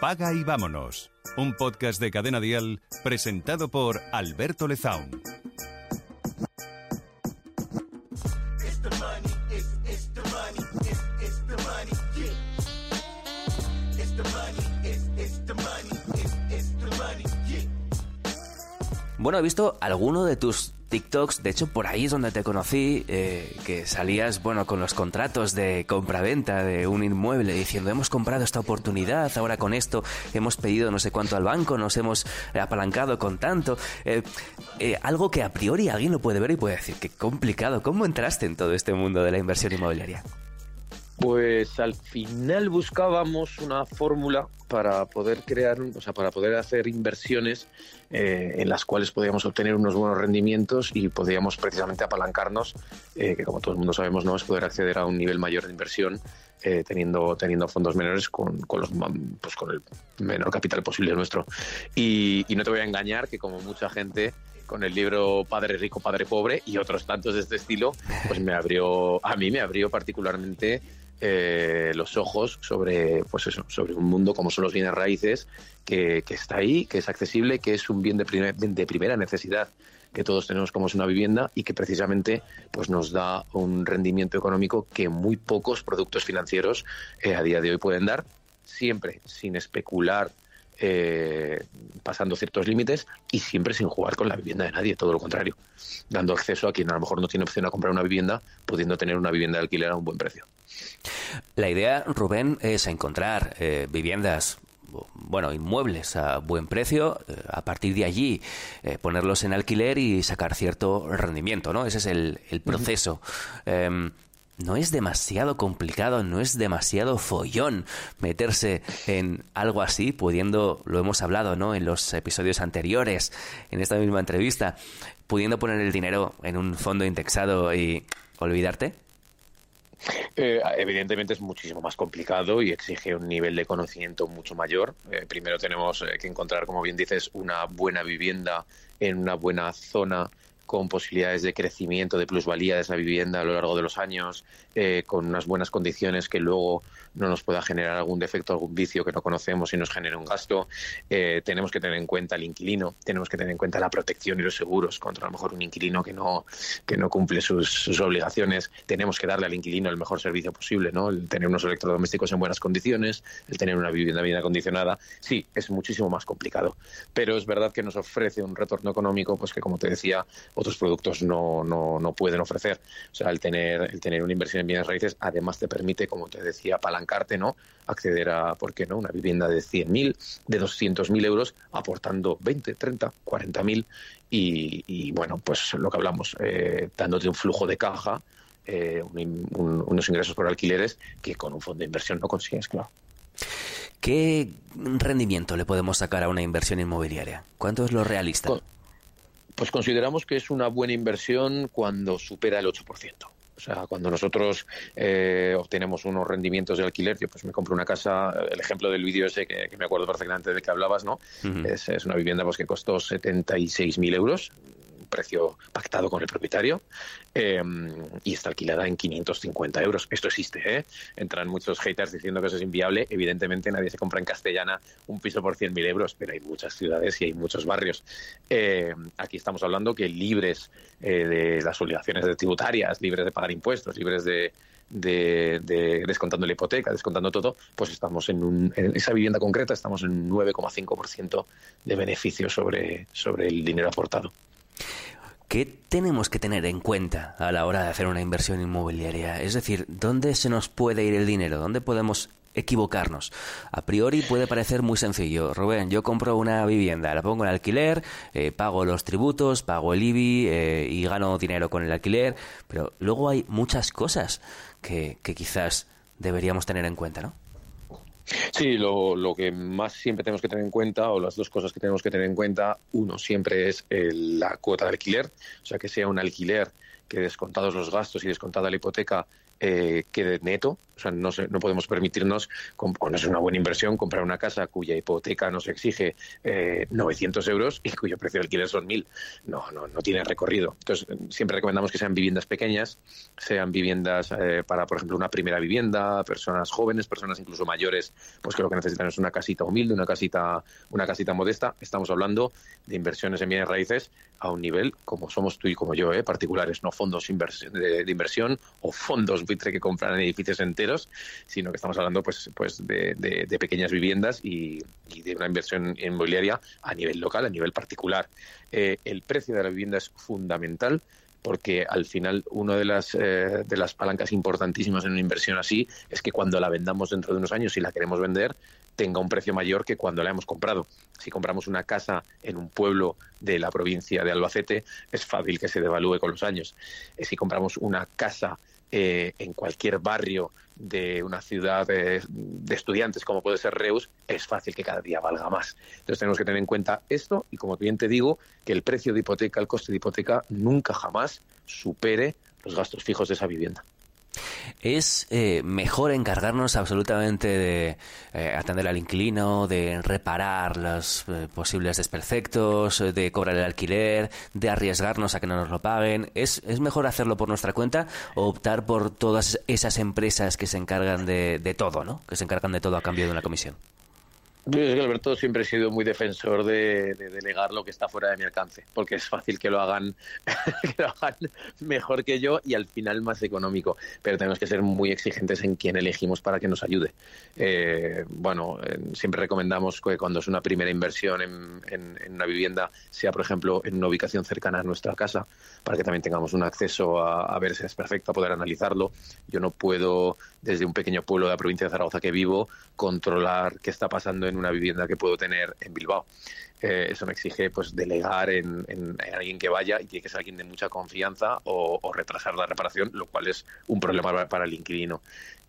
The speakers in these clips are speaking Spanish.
Paga y vámonos. Un podcast de Cadena Dial presentado por Alberto Lezaun. Bueno, he visto alguno de tus TikToks, de hecho por ahí es donde te conocí, eh, que salías, bueno, con los contratos de compra-venta de un inmueble, diciendo, hemos comprado esta oportunidad, ahora con esto hemos pedido no sé cuánto al banco, nos hemos apalancado con tanto. Eh, eh, algo que a priori alguien lo puede ver y puede decir, qué complicado, ¿cómo entraste en todo este mundo de la inversión inmobiliaria? Pues al final buscábamos una fórmula para poder crear, o sea, para poder hacer inversiones eh, en las cuales podíamos obtener unos buenos rendimientos y podíamos precisamente apalancarnos, eh, que como todo el mundo sabemos, no es poder acceder a un nivel mayor de inversión eh, teniendo, teniendo fondos menores con, con, los, pues con el menor capital posible nuestro. Y, y no te voy a engañar que como mucha gente con el libro Padre Rico, Padre Pobre y otros tantos de este estilo, pues me abrió, a mí me abrió particularmente eh, los ojos sobre, pues eso, sobre un mundo como son los bienes raíces, que, está ahí, que es accesible, que es un bien de, de primera necesidad que todos tenemos como es una vivienda y que precisamente pues nos da un rendimiento económico que muy pocos productos financieros eh, a día de hoy pueden dar, siempre sin especular eh, pasando ciertos límites y siempre sin jugar con la vivienda de nadie, todo lo contrario, dando acceso a quien a lo mejor no tiene opción a comprar una vivienda, pudiendo tener una vivienda de alquiler a un buen precio. La idea, Rubén, es encontrar eh, viviendas bueno, inmuebles a buen precio, eh, a partir de allí ponerlos en alquiler y sacar cierto rendimiento, ¿no? Ese es el, proceso no es demasiado complicado, no es demasiado follón meterse en algo así, pudiendo, lo hemos hablado, ¿no? En los episodios anteriores, en esta misma entrevista, pudiendo poner el dinero en un fondo indexado y olvidarte. Eh, evidentemente es muchísimo más complicado y exige un nivel de conocimiento mucho mayor. Eh, primero tenemos eh, que encontrar, como bien dices, una buena vivienda en una buena zona con posibilidades de crecimiento, de plusvalía de esa vivienda a lo largo de los años, eh, con unas buenas condiciones que luego no nos pueda generar algún defecto, algún vicio que no conocemos y nos genere un gasto. Eh, tenemos que tener en cuenta el inquilino, tenemos que tener en cuenta la protección y los seguros contra a lo mejor un inquilino que no, que no cumple sus, obligaciones. Tenemos que darle al inquilino el mejor servicio posible, ¿no? El tener unos electrodomésticos en buenas condiciones, el tener una vivienda bien acondicionada. Sí, es muchísimo más complicado, pero es verdad que nos ofrece un retorno económico, pues que como te decía, otros productos no, no, no pueden ofrecer. O sea, el tener, el tener una inversión en bienes raíces además te permite, como te decía, apalancarte, ¿no? Acceder a, ¿por qué no?, una vivienda de 100.000, de 200.000 euros, aportando 20, 30, 40.000 y, y bueno, pues lo que hablamos, eh, dándote un flujo de caja, eh, unos ingresos por alquileres que con un fondo de inversión no consigues, claro. ¿Qué rendimiento le podemos sacar a una inversión inmobiliaria? ¿Cuánto es lo realista? Pues consideramos que es una buena inversión cuando supera el 8%. O sea, cuando nosotros eh, obtenemos unos rendimientos de alquiler, yo pues me compro una casa, el ejemplo del vídeo ese que, me acuerdo perfectamente de que hablabas, ¿no? es, es, una vivienda pues que costó 76.000 euros, precio pactado con el propietario eh, y está alquilada en 550 euros. Esto existe, ¿eh? Entran muchos haters diciendo que eso es inviable. Evidentemente nadie se compra en castellana un piso por 100.000 euros, pero hay muchas ciudades y hay muchos barrios. Eh, aquí estamos hablando que libres de las obligaciones tributarias, libres de pagar impuestos, libres de, descontando la hipoteca, descontando todo, pues estamos en, un, esa vivienda concreta, estamos en un 9,5% de beneficio sobre el dinero aportado. ¿Qué tenemos que tener en cuenta a la hora de hacer una inversión inmobiliaria? Es decir, ¿dónde se nos puede ir el dinero? ¿Dónde podemos equivocarnos. A priori puede parecer muy sencillo. Rubén, yo compro una vivienda, la pongo en alquiler, eh, pago los tributos, pago el IBI eh, y gano dinero con el alquiler, pero luego hay muchas cosas que, que quizás deberíamos tener en cuenta, ¿no? Sí, lo, lo, que más siempre tenemos que tener en cuenta, o las dos cosas que tenemos que tener en cuenta, uno siempre es la cuota de alquiler, o sea, que sea un alquiler que descontados los gastos y descontada la hipoteca eh, quede neto. O sea, no, no podemos permitirnos, o no es una buena inversión, comprar una casa cuya hipoteca nos exige eh, 900 euros y cuyo precio de alquiler son 1.000. No, no, no tiene recorrido. Entonces, siempre recomendamos que sean viviendas pequeñas, sean viviendas eh, para, por ejemplo, una primera vivienda, personas jóvenes, personas incluso mayores, pues que lo que necesitan es una casita humilde, una casita, una casita modesta. Estamos hablando de inversiones en bienes raíces a un nivel como somos tú y como yo, ¿eh? particulares, no fondos de, de inversión o fondos que compran edificios enteros, sino que estamos hablando pues, pues de, pequeñas viviendas y, de una inversión inmobiliaria a nivel local, a nivel particular. Eh, el precio de la vivienda es fundamental porque al final una de las, eh, de las palancas importantísimas en una inversión así es que cuando la vendamos dentro de unos años, si la queremos vender, tenga un precio mayor que cuando la hemos comprado. Si compramos una casa en un pueblo de la provincia de Albacete, es fácil que se devalúe con los años. Eh, si compramos una casa eh, en cualquier barrio de una ciudad de, estudiantes como puede ser Reus, es fácil que cada día valga más. Entonces tenemos que tener en cuenta esto y como bien te digo, que el precio de hipoteca, el coste de hipoteca, nunca jamás supere los gastos fijos de esa vivienda. Es eh, mejor encargarnos absolutamente de eh, atender al inquilino, de reparar los eh, posibles desperfectos, de cobrar el alquiler, de arriesgarnos a que no nos lo paguen. ¿Es, ¿Es mejor hacerlo por nuestra cuenta o optar por todas esas empresas que se encargan de, de todo, ¿no? que se encargan de todo a cambio de una comisión? Yo es que Alberto siempre he sido muy defensor de, delegar lo que está fuera de mi alcance, porque es fácil que lo hagan, que lo hagan mejor que yo y al final más económico. Pero tenemos que ser muy exigentes en quién elegimos para que nos ayude. Eh, bueno, siempre recomendamos que cuando es una primera inversión en, una vivienda, sea por ejemplo en una ubicación cercana a nuestra casa, para que también tengamos un acceso a, a ver si es perfecto, a poder analizarlo. Yo no puedo, desde un pequeño pueblo de la provincia de Zaragoza que vivo, controlar qué está pasando en una vivienda que puedo tener en Bilbao. Eh, eso me exige pues delegar en, alguien que vaya y tiene que ser alguien de mucha confianza o, retrasar la reparación, lo cual es un problema para, el inquilino.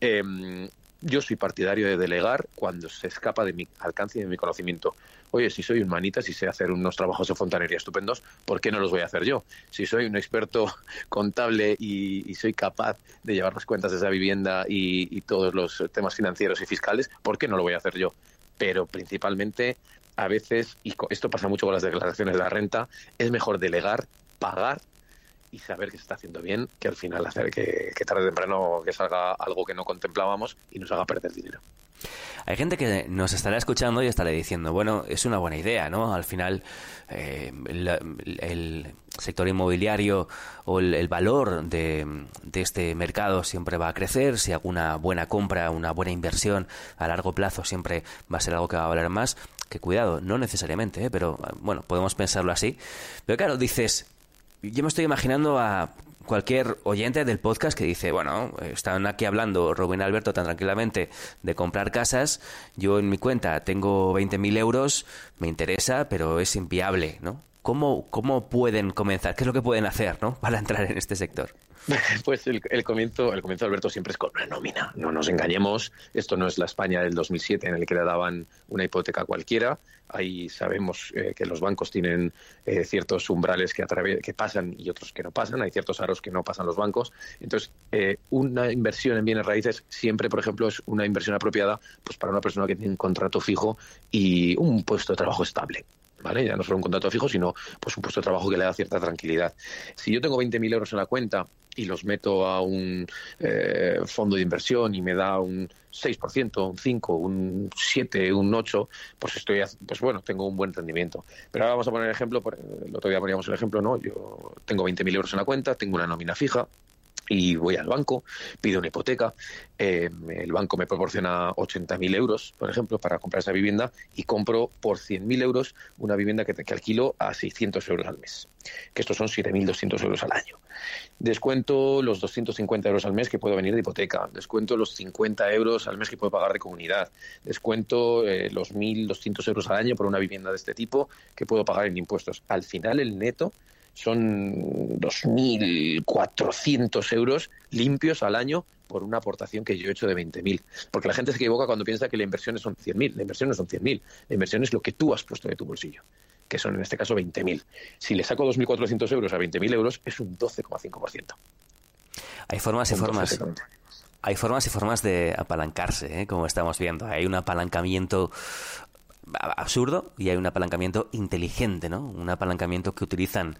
Em, yo soy partidario de delegar cuando se escapa de mi alcance y de mi conocimiento. Oye, si soy un manita, si sé hacer unos trabajos de fontanería estupendos, ¿por qué no los voy a hacer yo? Si soy un experto contable y, soy capaz de llevar las cuentas de esa vivienda y, todos los temas financieros y fiscales, ¿por qué no lo voy a hacer yo? Pero principalmente, a veces, y esto pasa mucho con las declaraciones de la renta, es mejor delegar, pagar y saber que se está haciendo bien que al final hacer que, tarde o temprano que salga algo que no contemplábamos y nos haga perder dinero. Hay gente que nos estará escuchando y estará diciendo, bueno, es una buena idea, ¿no? Al final, eh, el, sector inmobiliario o el, valor de, este mercado siempre va a crecer. Si alguna buena compra, una buena inversión a largo plazo siempre va a ser algo que va a valer más. Que cuidado, no necesariamente, ¿eh? pero bueno, podemos pensarlo así. Pero claro, dices, yo me estoy imaginando a cualquier oyente del podcast que dice, bueno, están aquí hablando Rubén Alberto tan tranquilamente de comprar casas, yo en mi cuenta tengo 20.000 euros, me interesa, pero es inviable, ¿no? ¿Cómo, ¿Cómo pueden comenzar? ¿Qué es lo que pueden hacer ¿no? para entrar en este sector? Pues el, comienzo, el comienzo, Alberto, siempre es con una nómina. No nos engañemos. Esto no es la España del 2007 en el que le daban una hipoteca cualquiera. Ahí sabemos eh, que los bancos tienen eh, ciertos umbrales que, que pasan y otros que no pasan. Hay ciertos aros que no pasan los bancos. Entonces, eh, una inversión en bienes raíces siempre, por ejemplo, es una inversión apropiada pues para una persona que tiene un contrato fijo y un puesto de trabajo estable. ¿Vale? Ya no solo un contrato fijo, sino pues un puesto de trabajo que le da cierta tranquilidad. Si yo tengo 20.000 euros en la cuenta y los meto a un eh, fondo de inversión y me da un 6%, un 5, un 7, un 8, pues estoy, pues bueno, tengo un buen rendimiento. Pero ahora vamos a poner el ejemplo, el otro día poníamos el ejemplo, ¿no? Yo tengo 20.000 euros en la cuenta, tengo una nómina fija, y voy al banco, pido una hipoteca, eh, el banco me proporciona 80.000 euros, por ejemplo, para comprar esa vivienda y compro por 100.000 euros una vivienda que, que, alquilo a 600 euros al mes, que estos son 7.200 euros al año. Descuento los 250 euros al mes que puedo venir de hipoteca, descuento los 50 euros al mes que puedo pagar de comunidad, descuento eh, los 1.200 euros al año por una vivienda de este tipo que puedo pagar en impuestos. Al final el neto son 2.400 euros limpios al año por una aportación que yo he hecho de 20.000. Porque la gente se equivoca cuando piensa que la inversión son 100.000. La inversión no son 100.000. La inversión es lo que tú has puesto de tu bolsillo. que son en este caso 20.000. Si le saco 2.400 euros a 20.000 euros, es un 12,5%. Hay formas y formas. Hay formas y formas de apalancarse, ¿eh? como estamos viendo. Hay un apalancamiento absurdo y hay un apalancamiento inteligente, ¿no? Un apalancamiento que utilizan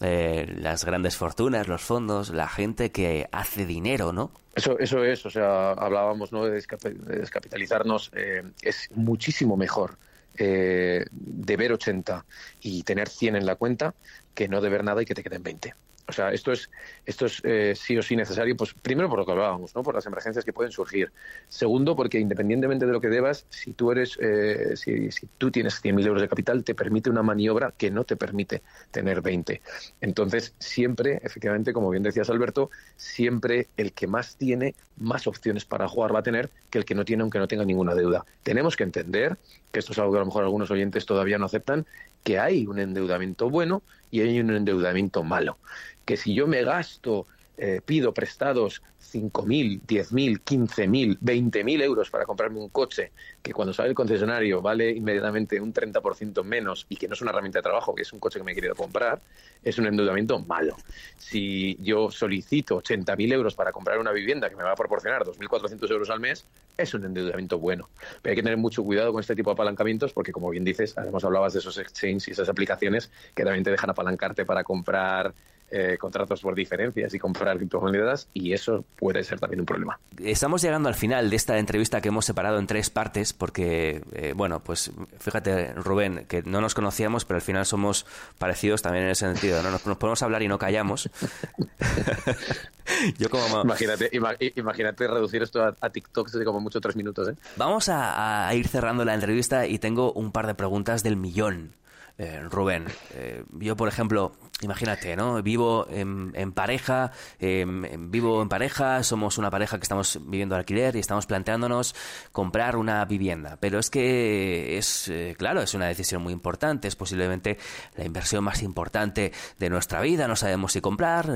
eh, las grandes fortunas, los fondos, la gente que hace dinero, ¿no? Eso, eso es, o sea, hablábamos ¿no? de, descapitalizarnos, eh, es muchísimo mejor eh, deber 80 y tener 100 en la cuenta que no deber nada y que te queden 20. O sea, esto es, esto es eh, sí o sí necesario, pues primero por lo que hablábamos, ¿no? por las emergencias que pueden surgir. Segundo, porque independientemente de lo que debas, si tú eres, eh, si, si, tú tienes 100.000 euros de capital, te permite una maniobra que no te permite tener 20. Entonces, siempre, efectivamente, como bien decías Alberto, siempre el que más tiene, más opciones para jugar va a tener que el que no tiene, aunque no tenga ninguna deuda. Tenemos que entender, que esto es algo que a lo mejor algunos oyentes todavía no aceptan, que hay un endeudamiento bueno y hay un endeudamiento malo. Que si yo me gasto, eh, pido prestados 5.000, 10.000, 15.000, 20.000 euros para comprarme un coche que cuando sale el concesionario vale inmediatamente un 30% menos y que no es una herramienta de trabajo, que es un coche que me he querido comprar, es un endeudamiento malo. Si yo solicito 80.000 euros para comprar una vivienda que me va a proporcionar 2.400 euros al mes, es un endeudamiento bueno. Pero hay que tener mucho cuidado con este tipo de apalancamientos porque, como bien dices, además hablabas de esos exchanges y esas aplicaciones que también te dejan apalancarte para comprar eh, contratos por diferencias y comprar criptomonedas y eso puede ser también un problema. Estamos llegando al final de esta entrevista que hemos separado en tres partes porque, eh, bueno, pues fíjate Rubén, que no nos conocíamos pero al final somos parecidos también en ese sentido, ¿no? Nos, podemos hablar y no callamos. Yo como... Imagínate, imagínate reducir esto a, TikTok de como mucho tres minutos, ¿eh? Vamos a ir cerrando la entrevista y tengo un par de preguntas del millón. Eh, Rubén. Eh, yo, por ejemplo, imagínate, ¿no? Vivo en, pareja, em, vivo en pareja, somos una pareja que estamos viviendo alquiler y estamos planteándonos comprar una vivienda. Pero es que es, eh, claro, es una decisión muy importante, es posiblemente la inversión más importante de nuestra vida. No sabemos si comprar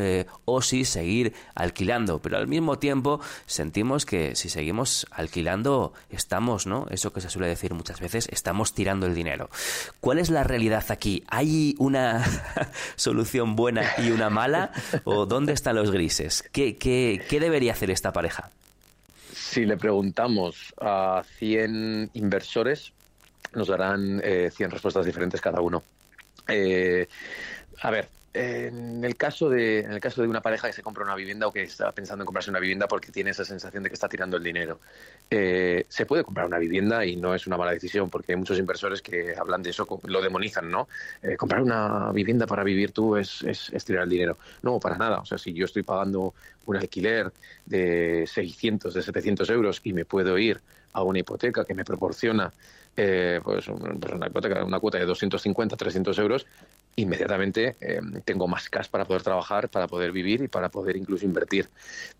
o si seguir alquilando. Pero al mismo tiempo sentimos que si seguimos alquilando, estamos, ¿no? Eso que se suele decir muchas veces, estamos tirando el dinero. ¿Cuál es la realidad? Aquí? ¿Hay una solución buena y una mala? ¿O dónde están los grises? ¿Qué, qué, debería hacer esta pareja? Si le preguntamos a 100 inversores, nos darán 100 eh, respuestas diferentes cada uno. Eh, a ver, en el caso de en el caso de una pareja que se compra una vivienda o que está pensando en comprarse una vivienda porque tiene esa sensación de que está tirando el dinero. Eh, se puede comprar una vivienda y no es una mala decisión porque hay muchos inversores que hablan de eso lo demonizan no eh, comprar una vivienda para vivir tú es, es, es, tirar el dinero. No para nada. O sea si yo estoy pagando un alquiler de 600 de 700 euros y me puedo ir a una hipoteca que me proporciona eh, pues, pues una hipoteca, una cuota de 250, 300 euros, inmediatamente eh, tengo más cash para poder trabajar, para poder vivir y para poder incluso invertir.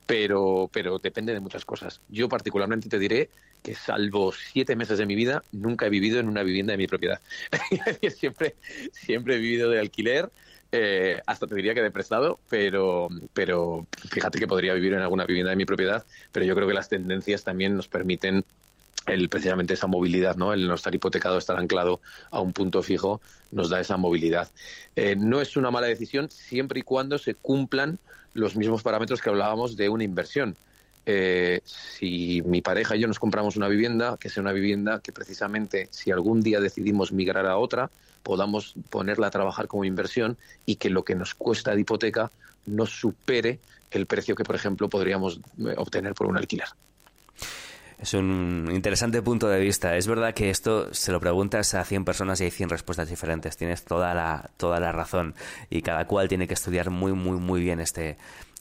Pero, pero depende de muchas cosas. Yo particularmente te diré que salvo siete meses de mi vida, nunca he vivido en una vivienda de mi propiedad. siempre, siempre he vivido de alquiler. Eh, hasta te diría que de prestado, pero, pero fíjate que podría vivir en alguna vivienda de mi propiedad, pero yo creo que las tendencias también nos permiten el, precisamente esa movilidad, ¿no? El no estar hipotecado, estar anclado a un punto fijo, nos da esa movilidad. Eh, no es una mala decisión siempre y cuando se cumplan los mismos parámetros que hablábamos de una inversión. Eh, si mi pareja y yo nos compramos una vivienda, que sea una vivienda que precisamente si algún día decidimos migrar a otra, podamos ponerla a trabajar como inversión y que lo que nos cuesta de hipoteca no supere el precio que, por ejemplo, podríamos eh, obtener por un alquiler. Es un interesante punto de vista. Es verdad que esto se lo preguntas a 100 personas y hay 100 respuestas diferentes. Tienes toda la, toda la razón. Y cada cual tiene que estudiar muy, muy, muy bien este,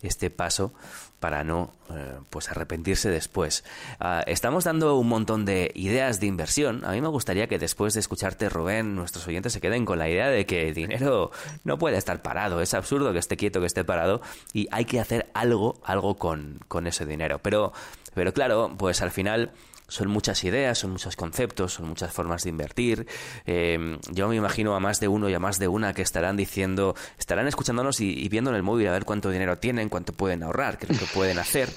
este paso para no eh, pues arrepentirse después. Ah, estamos dando un montón de ideas de inversión. A mí me gustaría que después de escucharte, Rubén, nuestros oyentes se queden con la idea de que el dinero no puede estar parado. Es absurdo que esté quieto, que esté parado y hay que hacer algo, algo con, con ese dinero. Pero pero claro, pues al final son muchas ideas, son muchos conceptos, son muchas formas de invertir. Em, yo me imagino a más de uno y a más de una que estarán diciendo, estarán escuchándonos y, viendo en el móvil a ver cuánto dinero tienen, cuánto pueden ahorrar, qué es lo que pueden hacer.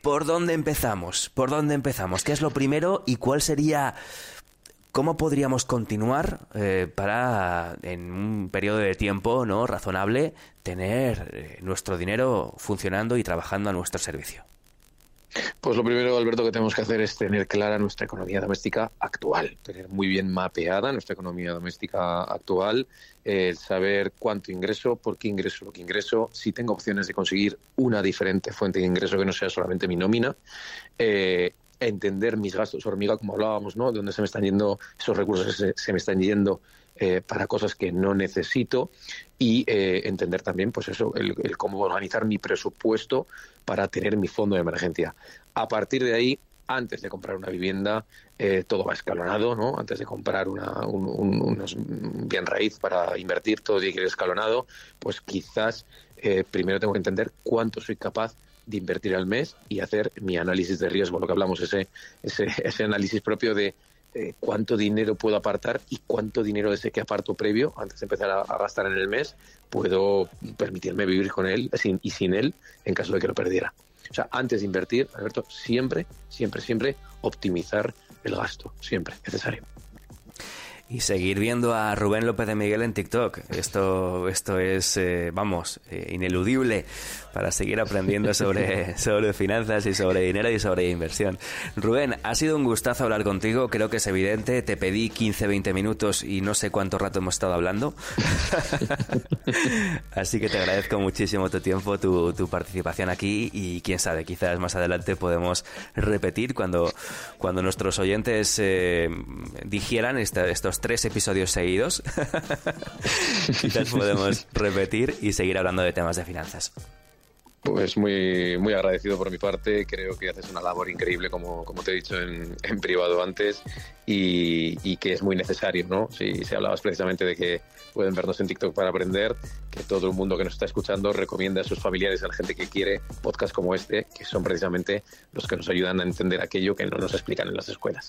¿Por dónde empezamos? ¿Por dónde empezamos? ¿Qué es lo primero y cuál sería ¿Cómo podríamos continuar eh, para, en un periodo de tiempo no razonable, tener eh, nuestro dinero funcionando y trabajando a nuestro servicio? Pues lo primero, Alberto, que tenemos que hacer es tener clara nuestra economía doméstica actual, tener muy bien mapeada nuestra economía doméstica actual, el saber cuánto ingreso, por qué ingreso lo que ingreso, si tengo opciones de conseguir una diferente fuente de ingreso que no sea solamente mi nómina, eh, entender mis gastos hormiga, como hablábamos, ¿no? De dónde se me están yendo esos recursos, se, se me están yendo eh, para cosas que no necesito y eh, entender también, pues eso, el, cómo organizar mi presupuesto para tener mi fondo de emergencia. A partir de ahí, antes de comprar una vivienda, eh, todo va escalonado, ¿no? Antes de comprar una, un, unos bien raíz para invertir, todo tiene que ir escalonado, pues quizás primero tengo que entender cuánto soy capaz de invertir al mes y hacer mi análisis de riesgo, lo que hablamos, ese, ese, ese análisis propio de eh, cuánto dinero puedo apartar y cuánto dinero de ese que aparto previo, antes de empezar a, gastar en el mes, puedo permitirme vivir con él sin, y sin él en caso de que lo perdiera. O sea, antes de invertir, Alberto, siempre, siempre, siempre optimizar el gasto, siempre necesario y seguir viendo a Rubén López de Miguel en TikTok. Esto, esto es, eh, vamos, eh, ineludible para seguir aprendiendo sobre, sobre finanzas y sobre dinero y sobre inversión. Rubén, ha sido un gustazo hablar contigo. Creo que es evidente. Te pedí 15, 20 minutos y no sé cuánto rato hemos estado hablando. Así que te agradezco muchísimo tu tiempo, tu, tu participación aquí y quién sabe, quizás más adelante podemos repetir cuando, cuando nuestros oyentes eh, digieran estos tres episodios seguidos, quizás podemos repetir y seguir hablando de temas de finanzas. Pues muy, muy agradecido por mi parte. Creo que haces una labor increíble, como, como te he dicho en, en privado antes, y, que es muy necesario, ¿no? Si, si, hablabas precisamente de que pueden vernos en TikTok para aprender, que todo el mundo que nos está escuchando recomienda a sus familiares, a la gente que quiere podcasts como este, que son precisamente los que nos ayudan a entender aquello que no nos explican en las escuelas.